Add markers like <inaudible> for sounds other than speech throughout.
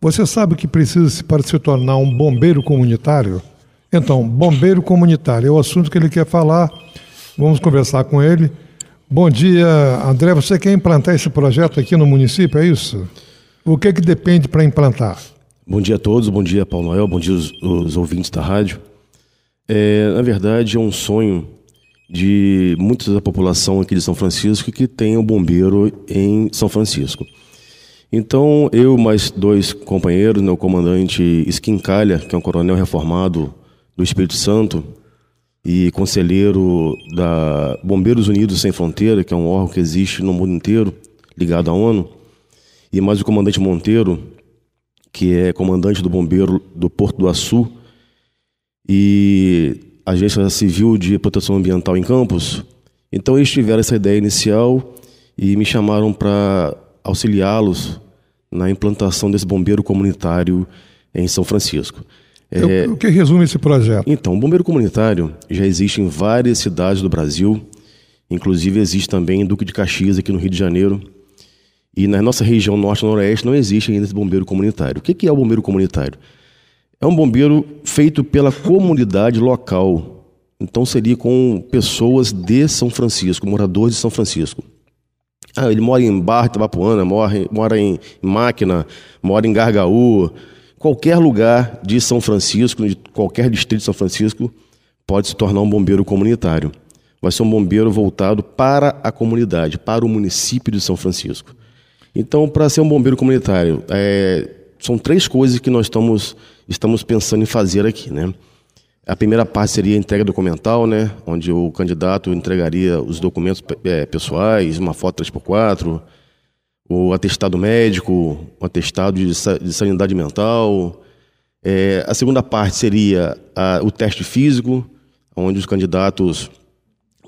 Você sabe o que precisa para se tornar um bombeiro comunitário? Então, bombeiro comunitário é o assunto que ele quer falar. Vamos conversar com ele. Bom dia, André. Você quer implantar esse projeto aqui no município, é isso? O que, que depende para implantar? Bom dia a todos, bom dia Paulo Noel, bom dia os, os ouvintes da rádio. É, na verdade, é um sonho de muita da população aqui de São Francisco que tem um bombeiro em São Francisco. Então, eu mais dois companheiros, né, o comandante Esquincalha, que é um coronel reformado do Espírito Santo, e conselheiro da Bombeiros Unidos Sem Fronteira, que é um órgão que existe no mundo inteiro, ligado à ONU, e mais o comandante Monteiro, que é comandante do bombeiro do Porto do Açu, e Agência Civil de Proteção Ambiental em Campos. Então eles tiveram essa ideia inicial e me chamaram para auxiliá-los na implantação desse bombeiro comunitário em São Francisco. É, o que resume esse projeto? Então, o bombeiro comunitário já existe em várias cidades do Brasil, inclusive existe também em Duque de Caxias, aqui no Rio de Janeiro. E na nossa região norte e noroeste não existe ainda esse bombeiro comunitário. O que é o bombeiro comunitário? É um bombeiro feito pela comunidade local. Então seria com pessoas de São Francisco, moradores de São Francisco. Ah, ele mora em Barra, Itabapuana, mora, mora em Máquina, mora em Gargaú. Qualquer lugar de São Francisco, de qualquer distrito de São Francisco, pode se tornar um bombeiro comunitário. Vai ser um bombeiro voltado para a comunidade, para o município de São Francisco. Então, para ser um bombeiro comunitário, é, são três coisas que nós estamos, estamos pensando em fazer aqui, né? A primeira parte seria a entrega documental, né? Onde o candidato entregaria os documentos é, pessoais, uma foto 3x4, o atestado médico, o atestado de, de sanidade mental. É, a segunda parte seria a, o teste físico, onde os candidatos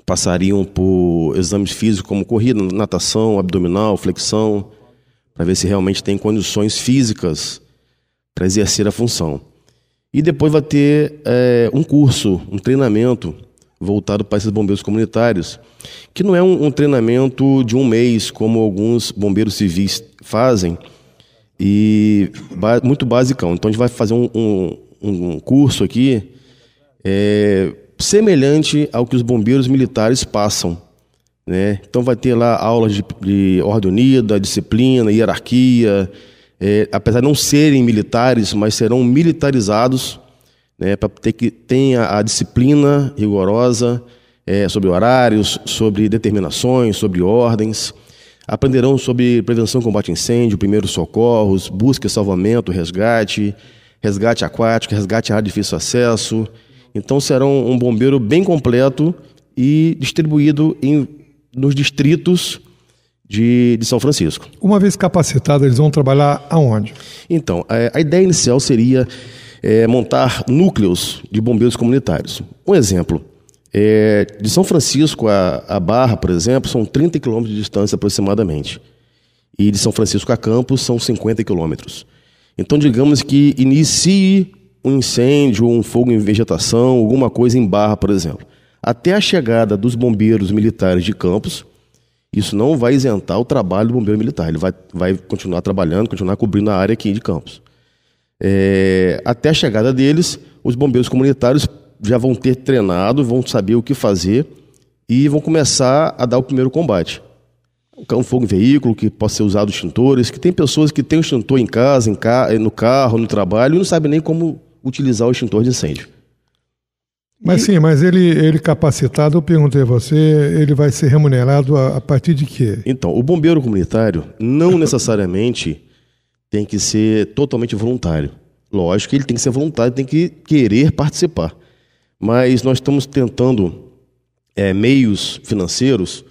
passariam por exames físicos como corrida, natação, abdominal, flexão, para ver se realmente tem condições físicas para exercer a função. E depois vai ter é, um curso, um treinamento voltado para esses bombeiros comunitários, que não é um, um, treinamento de um mês, como alguns bombeiros civis fazem, e muito basicão. Então a gente vai fazer um, um, um curso aqui é, semelhante ao que os bombeiros militares passam. Né? Então vai ter lá aulas de, de ordem unida, disciplina, hierarquia, é, apesar de não serem militares, mas serão militarizados né, para ter que tenha a disciplina rigorosa é, sobre horários, sobre determinações, sobre ordens. Aprenderão sobre prevenção, combate a incêndio, primeiros socorros, busca e salvamento, resgate, resgate aquático, resgate a difícil acesso. Então serão um bombeiro bem completo e distribuído em nos distritos de, de, São Francisco. Uma vez capacitados, eles vão trabalhar aonde? Então, a, é, a ideia inicial seria é, montar núcleos de bombeiros comunitários. Um exemplo, é, de São Francisco a, a, Barra, por exemplo, são 30 quilômetros de distância aproximadamente. E de São Francisco a Campos são 50 quilômetros. Então, digamos que inicie um incêndio, um fogo em vegetação, alguma coisa em Barra, por exemplo até a chegada dos bombeiros militares de Campos, isso não vai isentar o trabalho do bombeiro militar. Ele vai, vai continuar trabalhando, continuar cobrindo a área aqui de Campos. É, até a chegada deles, os bombeiros comunitários já vão ter treinado, vão saber o que fazer e vão começar a dar o primeiro combate. Um fogo em veículo, que possa ser usado extintores, que tem pessoas que têm o extintor em casa, em ca... no carro, no trabalho, e não sabem nem como utilizar o extintor de incêndio. Mas e... sim, mas ele, ele capacitado, eu perguntei a você, ele vai ser remunerado a, a partir de quê? Então, o bombeiro comunitário não <laughs> necessariamente tem que ser totalmente voluntário. Lógico que ele tem que ser voluntário, tem que querer participar. Mas nós estamos tentando é, meios financeiros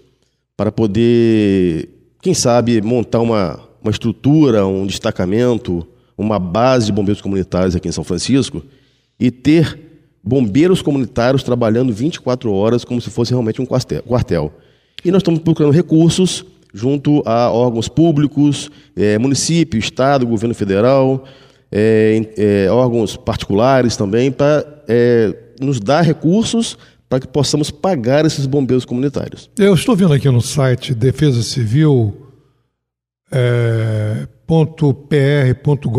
para poder, quem sabe, montar uma, uma estrutura, um destacamento, uma base de bombeiros comunitários aqui em São Francisco e ter bombeiros comunitários trabalhando 24 horas como se fosse realmente um quartel. E nós estamos procurando recursos junto a órgãos públicos, é, município, estado, governo federal, é, é, órgãos particulares também, para é, nos dar recursos para que possamos pagar esses bombeiros comunitários. Eu estou vendo aqui no site Defesa Civil é, .pr.gov.br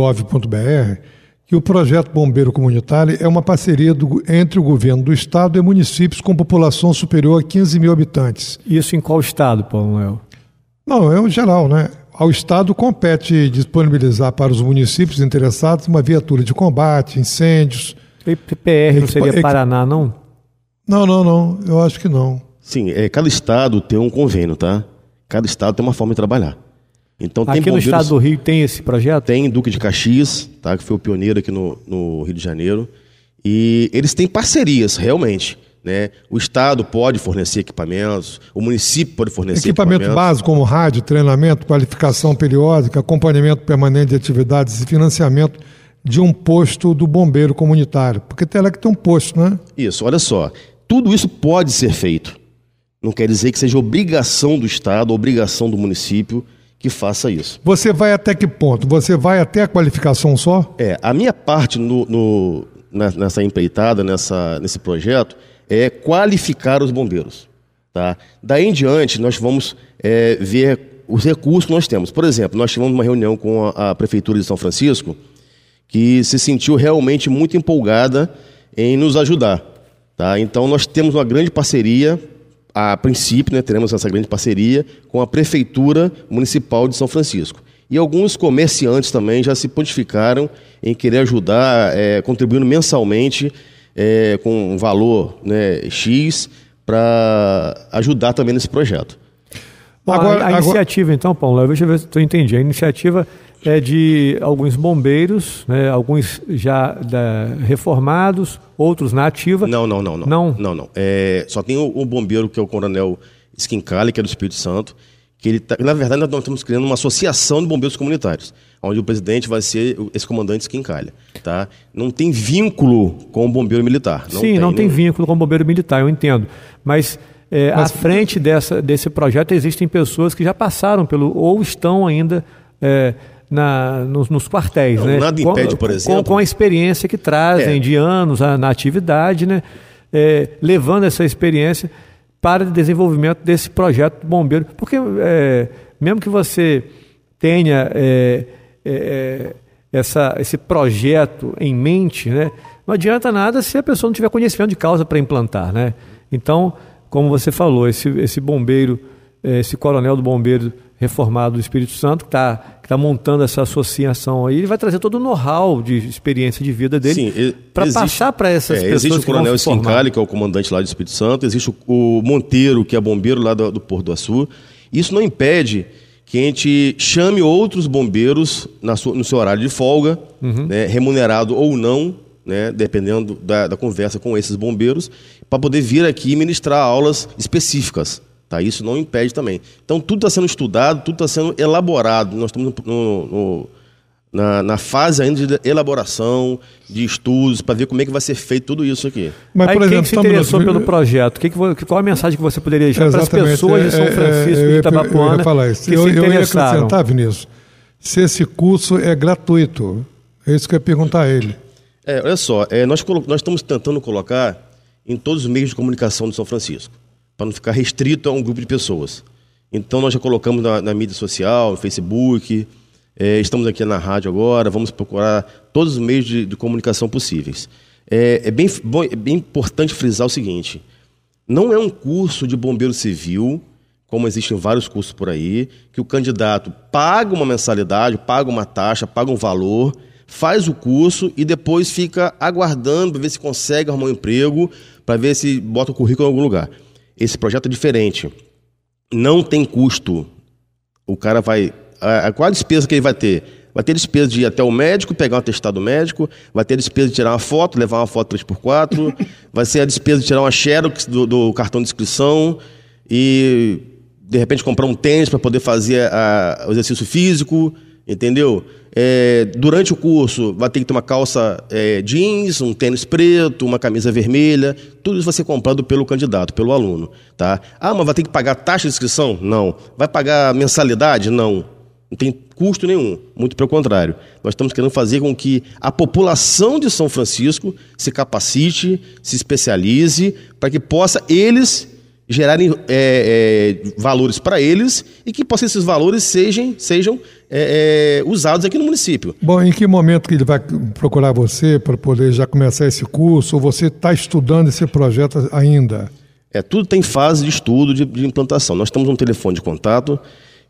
que o projeto Bombeiro Comunitário é uma parceria do, entre o governo do estado e municípios com população superior a 15 mil habitantes. Isso em qual estado, Paulo Noel? Não, é o geral, né? Ao Estado compete disponibilizar para os municípios interessados uma viatura de combate, incêndios. PPR não seria Paraná, não? Não, não, não. Eu acho que não. Sim, é, cada estado tem um convênio, tá? Cada estado tem uma forma de trabalhar. Então, aqui no estado do Rio tem esse projeto? Tem Duque de Caxias, tá, que foi o pioneiro aqui no, no Rio de Janeiro. E eles têm parcerias, realmente. Né? O Estado pode fornecer equipamentos, o município pode fornecer equipamento equipamentos. básico como rádio, treinamento, qualificação periódica, acompanhamento permanente de atividades e financiamento de um posto do bombeiro comunitário. Porque tem lá que tem um posto, né? Isso, olha só. Tudo isso pode ser feito. Não quer dizer que seja obrigação do Estado, obrigação do município que faça isso. Você vai até que ponto? Você vai até a qualificação só? É, a minha parte no, no, nessa empreitada, nessa, nesse projeto, é qualificar os bombeiros. Tá? Daí em diante, nós vamos é, ver os recursos que nós temos. Por exemplo, nós tivemos uma reunião com a, a Prefeitura de São Francisco, que se sentiu realmente muito empolgada em nos ajudar. Tá? Então, nós temos uma grande parceria a princípio, né, teremos essa grande parceria com a Prefeitura Municipal de São Francisco. E alguns comerciantes também já se pontificaram em querer ajudar, é, contribuindo mensalmente é, com um valor né, X para ajudar também nesse projeto. Bom, agora, a, a iniciativa, então, Paulo, deixa eu ver se eu entendi. A iniciativa é de alguns bombeiros, né, alguns já da, reformados, outros na ativa. Não, não, não, não. Não, não. não. É, só tem o, o, bombeiro que é o coronel Skincali, que é do Espírito Santo, que ele tá, na verdade nós estamos criando uma associação de bombeiros comunitários, onde o presidente vai ser esse comandante Skincali, tá? Não tem vínculo com o bombeiro militar. Não Sim, tem, não tem vínculo com o bombeiro militar, eu entendo. Mas é, Mas... à frente dessa, desse projeto existem pessoas que já passaram pelo ou estão ainda é, na, nos, nos quartéis. Não, né? Nada impede, com, por exemplo. Com, com, a experiência que trazem é. de anos na atividade, né? É, levando essa experiência para o desenvolvimento desse projeto do bombeiro. Porque é, mesmo que você tenha é, é, é, essa, esse projeto em mente, né? não adianta nada se a pessoa não tiver conhecimento de causa para implantar. Né? Então, como você falou, esse, esse bombeiro, esse coronel do bombeiro reformado do Espírito Santo, que está que tá montando essa associação aí, ele vai trazer todo o know-how de experiência de vida dele para passar para essas é, pessoas. Existe o Coronel Skincali, que é o comandante lá do Espírito Santo, existe o, o Monteiro, que é bombeiro lá do, do Porto do Açu. Isso não impede que a gente chame outros bombeiros sua, no seu horário de folga, uhum. né, remunerado ou não, né, dependendo da, da conversa com esses bombeiros, para poder vir aqui ministrar aulas específicas. Tá? Isso não impede também. Então, tudo está sendo estudado, tudo está sendo elaborado. Nós estamos no, no, na, na, fase ainda de elaboração, de estudos, para ver como é que vai ser feito tudo isso aqui. Mas, Aí, por exemplo, quem se interessou no... pelo projeto? Que que, qual a mensagem que você poderia deixar para as pessoas de São é, Francisco, é, de Itabapuana, eu ia falar isso. que eu, se interessaram? Eu ia acrescentar, Vinícius, se esse curso é gratuito. É isso que eu ia perguntar a ele. É, olha só, é, nós, nós estamos tentando colocar em todos os meios de comunicação de São Francisco para não ficar restrito a um grupo de pessoas. Então nós já colocamos na, na mídia social, no Facebook, é, estamos aqui na rádio agora, vamos procurar todos os meios de, de comunicação possíveis. É, é, bem, bom, é bem importante frisar o seguinte: não é um curso de bombeiro civil, como existem vários cursos por aí, que o candidato paga uma mensalidade, paga uma taxa, paga um valor, faz o curso e depois fica aguardando para ver se consegue arrumar um emprego, para ver se bota o currículo em algum lugar. Esse projeto é diferente. Não tem custo. O cara vai. A, qual a despesa que ele vai ter? Vai ter despesa de ir até o médico, pegar um atestado médico, vai ter despesa de tirar uma foto, levar uma foto 3x4, <laughs> vai ser a despesa de tirar uma xerox do, do cartão de inscrição e, de repente, comprar um tênis para poder fazer a, o exercício físico, entendeu? É, durante o curso vai ter que ter uma calça é, jeans, um tênis preto, uma camisa vermelha, tudo isso vai ser comprado pelo candidato, pelo aluno. Tá? Ah, mas vai ter que pagar taxa de inscrição? Não. Vai pagar mensalidade? Não. Não tem custo nenhum, muito pelo contrário. Nós estamos querendo fazer com que a população de São Francisco se capacite, se especialize, para que possa eles gerarem é, é, valores para eles e que possam esses valores sejam, sejam é, é, usados aqui no município. Bom, em que momento que ele vai procurar você para poder já começar esse curso? Ou você está estudando esse projeto ainda? É, tudo tem fase de estudo, de, de implantação. Nós temos um telefone de contato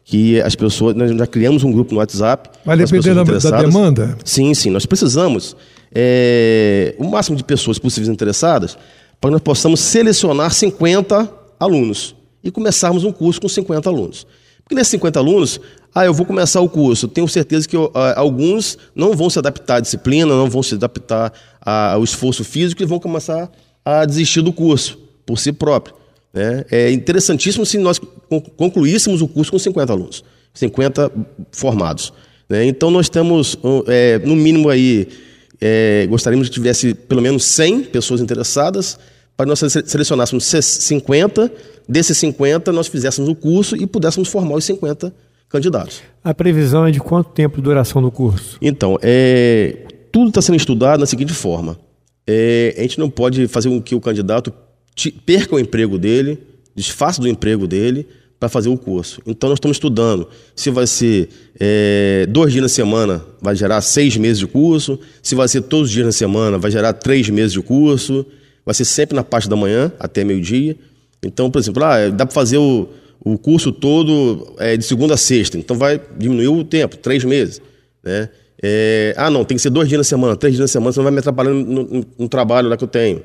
que as pessoas, nós já criamos um grupo no WhatsApp. Vai depender da, da, demanda? Sim, sim. Nós precisamos é, o máximo de pessoas possíveis interessadas para que nós possamos selecionar 50 alunos e começarmos um curso com 50 alunos. Porque nesses 50 alunos, ah, eu vou começar o curso, tenho certeza que ah, alguns não vão se adaptar à disciplina, não vão se adaptar ao esforço físico e vão começar a desistir do curso por si próprio. Né? É interessantíssimo se nós concluíssemos o curso com 50 alunos, 50 formados. Né? Então nós temos, é, no mínimo aí, é, gostaríamos que tivesse pelo menos 100 pessoas interessadas, para nós selecionássemos 50, desses 50 nós fizéssemos o curso e pudéssemos formar os 50 candidatos. A previsão é de quanto tempo de duração do curso? Então, é, tudo está sendo estudado da seguinte forma. É, a gente não pode fazer com que o candidato perca o emprego dele, desfaça do emprego dele, para fazer o curso. Então, nós estamos estudando se vai ser é, dois dias na semana, vai gerar seis meses de curso, se vai ser todos os dias na semana, vai gerar três meses de curso vai ser sempre na parte da manhã, até meio-dia. Então, por exemplo, ah, dá para fazer o, o curso todo é, de segunda a sexta, então vai diminuir o tempo, três meses. Né? É, ah, não, tem que ser dois dias na semana, três dias na semana, senão vai me atrapalhando no, no, no trabalho lá que eu tenho.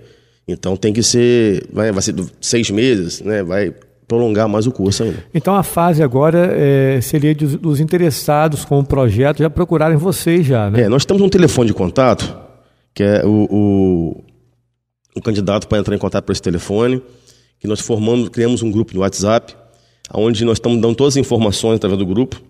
Então tem que ser, vai, vai ser seis meses, né? vai prolongar mais o curso ainda. Então a fase agora é, seria de, dos interessados com o projeto já procurarem vocês já, né? É, nós temos um telefone de contato, que é o, o o candidato para entrar em contato por esse telefone, que nós formamos, criamos um grupo no WhatsApp, onde nós estamos dando todas as informações através do grupo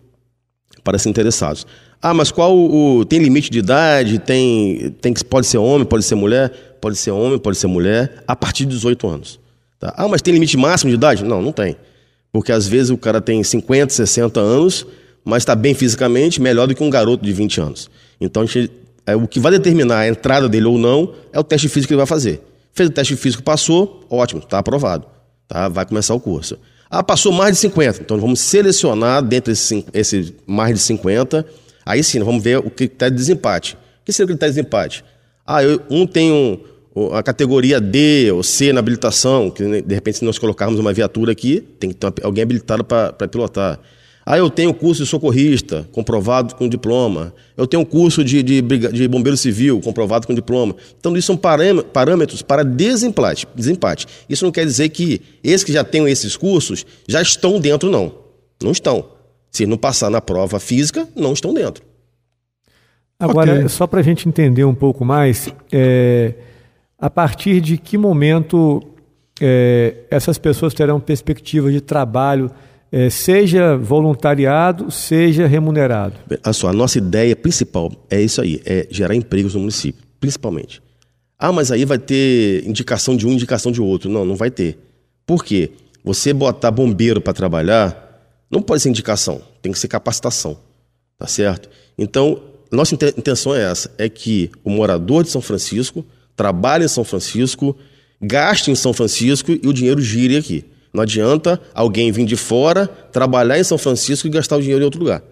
para os interessados. Ah, mas qual o, tem limite de idade? Tem, tem pode ser homem, pode ser mulher, pode ser homem, pode ser mulher, a partir de 18 anos. Tá? Ah, mas tem limite máximo de idade? Não, não tem. Porque às vezes o cara tem 50, 60 anos, mas está bem fisicamente, melhor do que um garoto de 20 anos. Então gente, é, o que vai determinar a entrada dele ou não é o teste físico que ele vai fazer. Fez o teste físico, passou, ótimo, está aprovado. Tá? Vai começar o curso. Ah, passou mais de 50. Então vamos selecionar dentro desses esse mais de 50. Aí sim, vamos ver o critério de desempate. O que seria o critério de desempate? Ah, eu, um tem um, a categoria D ou C na habilitação, que de repente se nós colocarmos uma viatura aqui, tem que ter alguém habilitado para pilotar. Ah, eu tenho curso de socorrista, comprovado com diploma. Eu tenho curso de, de, de bombeiro civil, comprovado com diploma. Então, isso são parâmetros para desempate, desempate. Isso não quer dizer que esses que já têm esses cursos já estão dentro, não. Não estão. Se não passar na prova física, não estão dentro. Agora, okay. só para a gente entender um pouco mais, é, a partir de que momento é, essas pessoas terão perspectiva de trabalho é, seja voluntariado, seja remunerado? A, nossa ideia principal é isso aí, é gerar empregos no município, principalmente. Ah, mas aí vai ter indicação de um, indicação de outro. Não, não vai ter. Por quê? Você botar bombeiro para trabalhar, não pode ser indicação, tem que ser capacitação. Tá certo? Então, nossa intenção é essa: é que o morador de São Francisco trabalhe em São Francisco, gaste em São Francisco e o dinheiro gire aqui. Não adianta alguém vir de fora, trabalhar em São Francisco e gastar o dinheiro em outro lugar.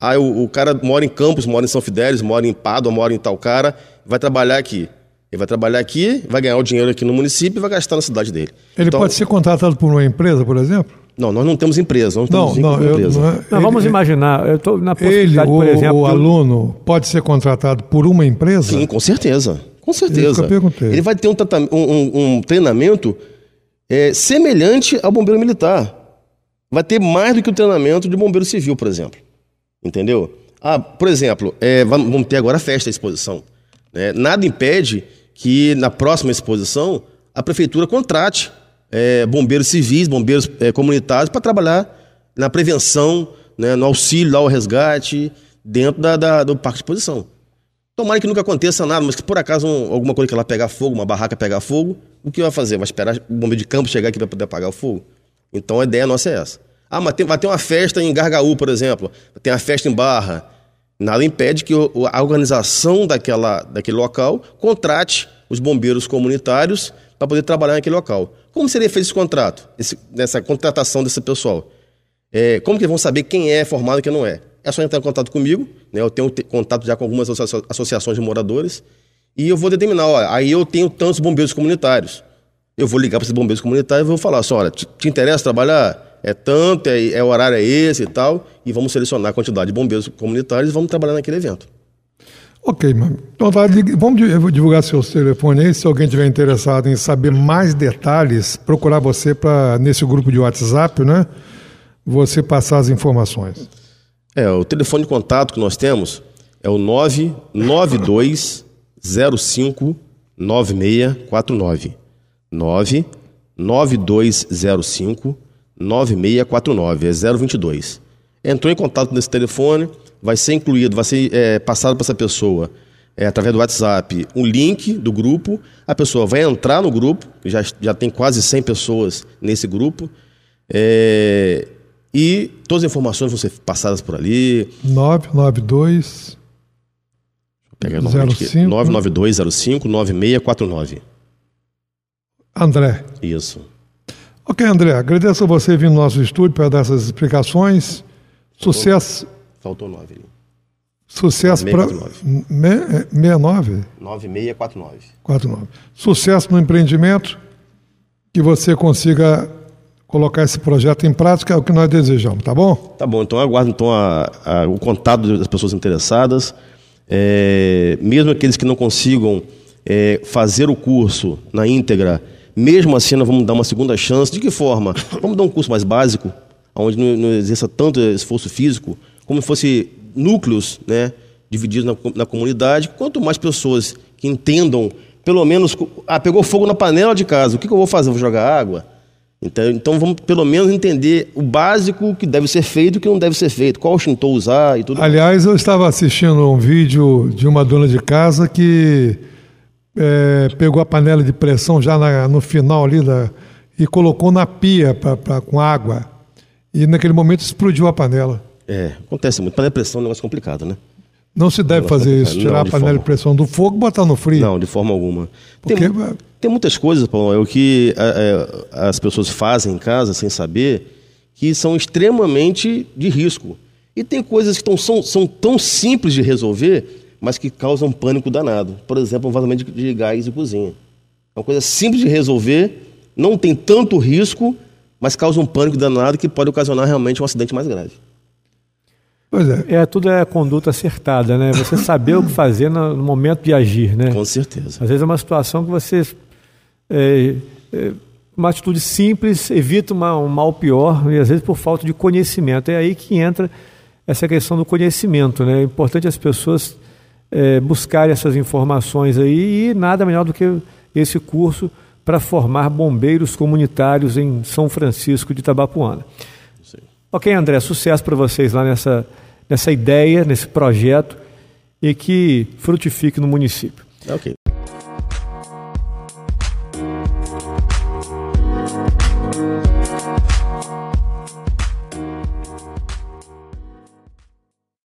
Aí o, o cara mora em Campos, mora em São Fidélis, mora em Pádua, mora em tal cara, vai trabalhar aqui. Ele vai trabalhar aqui, vai ganhar o dinheiro aqui no município e vai gastar na cidade dele. Ele então, pode ser contratado por uma empresa, por exemplo? Não, nós não temos empresa. Não, não, não, eu, empresa. não, é, não vamos ele, imaginar, eu estou na possibilidade, ele, o, por exemplo... o aluno pode ser contratado por uma empresa? Sim, com certeza. Com certeza. Ele vai ter um, um, um treinamento é, semelhante ao bombeiro militar. Vai ter mais do que o treinamento de bombeiro civil, por exemplo. Entendeu? Ah, por exemplo, é, vamos ter agora a festa, a exposição. Né? Nada impede que na próxima exposição a prefeitura contrate é, bombeiros civis, bombeiros é, comunitários para trabalhar na prevenção, né, no auxílio ao resgate dentro da, da, do parque de exposição. Tomara que nunca aconteça nada, mas que por acaso um, alguma coisa que ela pegar fogo, uma barraca pegar fogo, o que vai fazer? Vai esperar o bombeiro de campo chegar aqui para poder apagar o fogo? Então a ideia nossa é essa. Ah, mas tem, vai ter uma festa em Gargaú, por exemplo, tem uma festa em Barra. Nada impede que a organização daquela, daquele local contrate os bombeiros comunitários para poder trabalhar naquele local. Como seria feito esse contrato, esse, nessa contratação desse pessoal? É, como que eles vão saber quem é formado e quem não é? É só entrar em contato comigo, né? eu tenho contato já com algumas associações de moradores, e eu vou determinar, ó, aí eu tenho tantos bombeiros comunitários. Eu vou ligar para esses bombeiros comunitários e vou falar assim, olha, te, te interessa trabalhar? É tanto, é, é o horário é esse e tal, e vamos selecionar a quantidade de bombeiros comunitários e vamos trabalhar naquele evento. Ok, mano. Então vamos divulgar seu telefone aí, se alguém tiver interessado em saber mais detalhes, procurar você para nesse grupo de WhatsApp, né? Você passar as informações. É, o telefone de contato que nós temos é o 992 05 9649. 99205 9649, é 022. Entrou em contato nesse telefone, vai ser incluído, vai ser é, passado para essa pessoa é, através do WhatsApp um link do grupo. A pessoa vai entrar no grupo, já, já tem quase 100 pessoas nesse grupo. É, e todas as informações vão ser passadas por ali. 992 Pega 99205 9649. André. Isso. Ok, André, agradeço a você vir no nosso estúdio para dar essas explicações. Sucesso. Faltou 9 ali. Sucesso para. 69? 9649. 49. Sucesso no empreendimento. Que você consiga colocar esse projeto em prática, é o que nós desejamos, tá bom? Tá bom, então aguardo então, a, a, o contato das pessoas interessadas. É, mesmo aqueles que não consigam é, fazer o curso na íntegra, mesmo assim nós vamos dar uma segunda chance. De que forma? Vamos dar um curso mais básico, onde não, não exerça tanto esforço físico, como se fosse núcleos né, divididos na, na comunidade. Quanto mais pessoas que entendam, pelo menos, ah, pegou fogo na panela de casa, o que, que eu vou fazer? vou jogar água? Então, então vamos pelo menos entender o básico que deve ser feito e o que não deve ser feito, qual extintor usar e tudo. Aliás, eu estava assistindo um vídeo de uma dona de casa que é, pegou a panela de pressão já na, no final ali da, e colocou na pia pra, pra, com água. E naquele momento explodiu a panela. É, acontece muito. Panela de pressão é um negócio complicado, né? Não se deve fazer isso, tirar não, a panela forma... de pressão do fogo e botar no frio. Não, de forma alguma. Porque... Tem, tem muitas coisas, Paulo, é o que é, é, as pessoas fazem em casa sem saber, que são extremamente de risco. E tem coisas que tão, são, são tão simples de resolver, mas que causam pânico danado. Por exemplo, um vazamento de, de gás de cozinha. É uma coisa simples de resolver, não tem tanto risco, mas causa um pânico danado que pode ocasionar realmente um acidente mais grave. Pois é. é. Tudo é conduta acertada, né? Você saber o que fazer no, momento de agir, né? Com certeza. Às vezes é uma situação que você. É, é, uma atitude simples evita uma, um mal pior, e às vezes por falta de conhecimento. É aí que entra essa questão do conhecimento, né? É importante as pessoas é, buscarem essas informações aí, e nada melhor do que esse curso para formar bombeiros comunitários em São Francisco de Itabapuana. Ok, André, sucesso para vocês lá nessa nessa ideia, nesse projeto e que frutifique no município. Ok.